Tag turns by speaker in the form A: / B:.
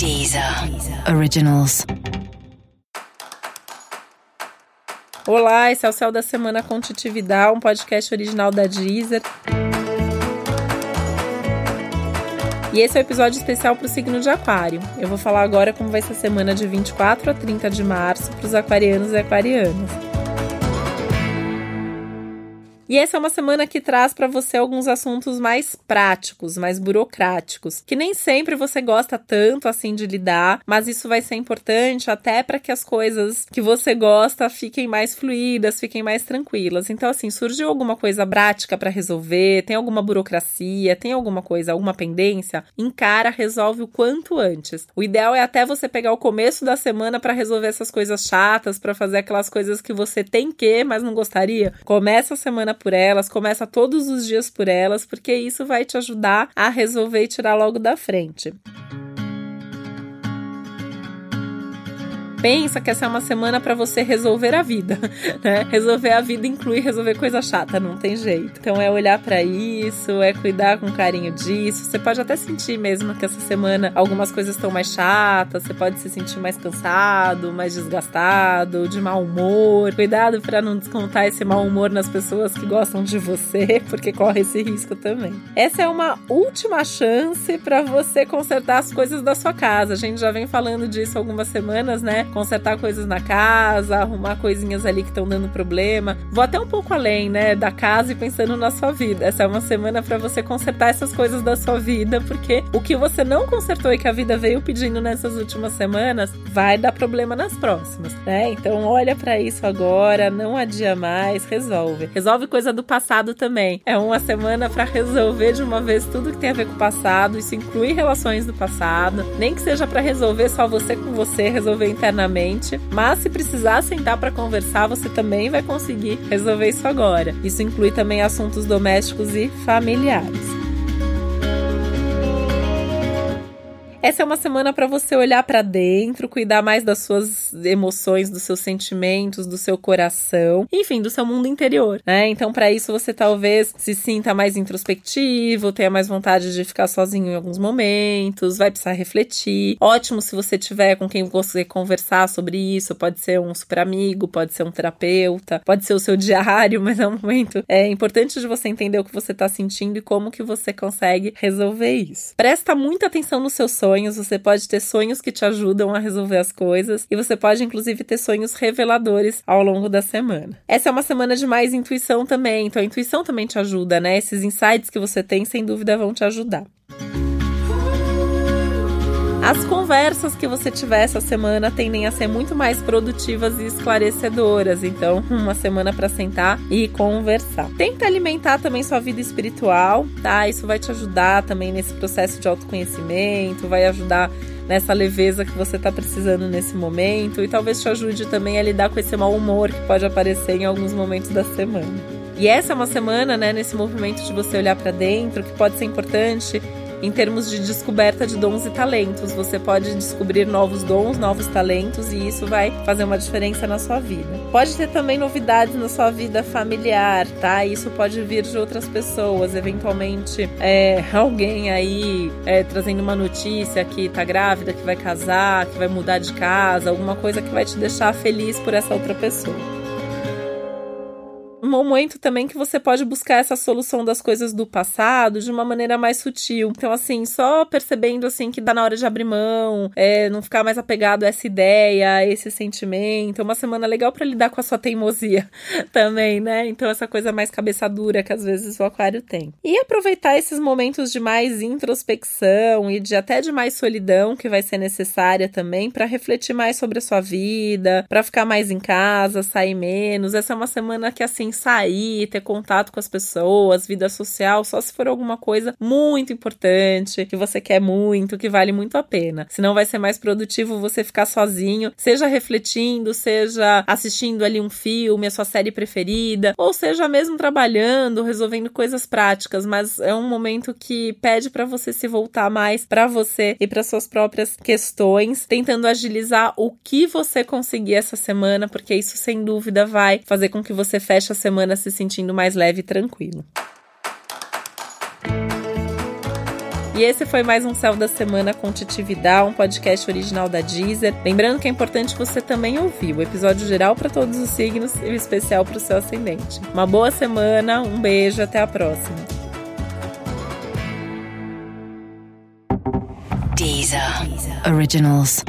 A: Deezer Originals.
B: Olá, esse é o Céu da Semana com Titividade, um podcast original da Deezer. E esse é o um episódio especial para o signo de Aquário. Eu vou falar agora como vai ser a semana de 24 a 30 de março para os aquarianos e aquarianas. E essa é uma semana que traz para você alguns assuntos mais práticos, mais burocráticos, que nem sempre você gosta tanto assim de lidar, mas isso vai ser importante até para que as coisas que você gosta fiquem mais fluídas, fiquem mais tranquilas. Então, assim, surgiu alguma coisa prática para resolver, tem alguma burocracia, tem alguma coisa, alguma pendência, encara, resolve o quanto antes. O ideal é até você pegar o começo da semana para resolver essas coisas chatas, para fazer aquelas coisas que você tem que, mas não gostaria. Começa a semana por elas, começa todos os dias por elas, porque isso vai te ajudar a resolver e tirar logo da frente. Pensa que essa é uma semana para você resolver a vida, né? Resolver a vida inclui resolver coisa chata, não tem jeito. Então é olhar para isso, é cuidar com carinho disso. Você pode até sentir mesmo que essa semana algumas coisas estão mais chatas, você pode se sentir mais cansado, mais desgastado, de mau humor. Cuidado para não descontar esse mau humor nas pessoas que gostam de você, porque corre esse risco também. Essa é uma última chance para você consertar as coisas da sua casa. A gente já vem falando disso algumas semanas, né? Consertar coisas na casa, arrumar coisinhas ali que estão dando problema. Vou até um pouco além, né, da casa e pensando na sua vida. Essa é uma semana para você consertar essas coisas da sua vida, porque o que você não consertou e que a vida veio pedindo nessas últimas semanas vai dar problema nas próximas, né? Então olha para isso agora, não adia mais, resolve. Resolve coisa do passado também. É uma semana para resolver de uma vez tudo que tem a ver com o passado, isso inclui relações do passado, nem que seja para resolver só você com você, resolver internamente internamente, mas se precisar sentar para conversar, você também vai conseguir resolver isso agora. Isso inclui também assuntos domésticos e familiares. Essa é uma semana para você olhar para dentro, cuidar mais das suas emoções, dos seus sentimentos, do seu coração, enfim, do seu mundo interior, né? Então, para isso você talvez se sinta mais introspectivo, tenha mais vontade de ficar sozinho em alguns momentos, vai precisar refletir. Ótimo se você tiver com quem você conversar sobre isso, pode ser um super amigo, pode ser um terapeuta, pode ser o seu diário, mas é um momento é importante de você entender o que você tá sentindo e como que você consegue resolver isso. Presta muita atenção no seu sonho sonhos, você pode ter sonhos que te ajudam a resolver as coisas e você pode inclusive ter sonhos reveladores ao longo da semana. Essa é uma semana de mais intuição também, então a intuição também te ajuda, né? Esses insights que você tem, sem dúvida, vão te ajudar. As conversas que você tiver essa semana tendem a ser muito mais produtivas e esclarecedoras. Então, uma semana para sentar e conversar. Tenta alimentar também sua vida espiritual, tá? Isso vai te ajudar também nesse processo de autoconhecimento, vai ajudar nessa leveza que você está precisando nesse momento e talvez te ajude também a lidar com esse mau humor que pode aparecer em alguns momentos da semana. E essa é uma semana, né, nesse movimento de você olhar para dentro, que pode ser importante em termos de descoberta de dons e talentos. Você pode descobrir novos dons, novos talentos e isso vai fazer uma diferença na sua vida. Pode ter também novidades na sua vida familiar, tá? Isso pode vir de outras pessoas, eventualmente é, alguém aí é, trazendo uma notícia que tá grávida, que vai casar, que vai mudar de casa, alguma coisa que vai te deixar feliz por essa outra pessoa momento também que você pode buscar essa solução das coisas do passado de uma maneira mais sutil. Então, assim, só percebendo assim que dá na hora de abrir mão, é, não ficar mais apegado a essa ideia, a esse sentimento. É uma semana legal para lidar com a sua teimosia também, né? Então, essa coisa mais cabeça dura que às vezes o aquário tem. E aproveitar esses momentos de mais introspecção e de até de mais solidão que vai ser necessária também para refletir mais sobre a sua vida, para ficar mais em casa, sair menos. Essa é uma semana que assim sair, ter contato com as pessoas, vida social, só se for alguma coisa muito importante, que você quer muito, que vale muito a pena. Senão vai ser mais produtivo você ficar sozinho, seja refletindo, seja assistindo ali um filme, a sua série preferida, ou seja mesmo trabalhando, resolvendo coisas práticas, mas é um momento que pede para você se voltar mais para você e para suas próprias questões, tentando agilizar o que você conseguir essa semana, porque isso sem dúvida vai fazer com que você feche a semana se sentindo mais leve e tranquilo. E esse foi mais um Céu da Semana com Titividade, um podcast original da Deezer. Lembrando que é importante você também ouvir o episódio geral para todos os signos e o especial para o seu ascendente. Uma boa semana, um beijo, até a próxima.
A: Deezer. Originals.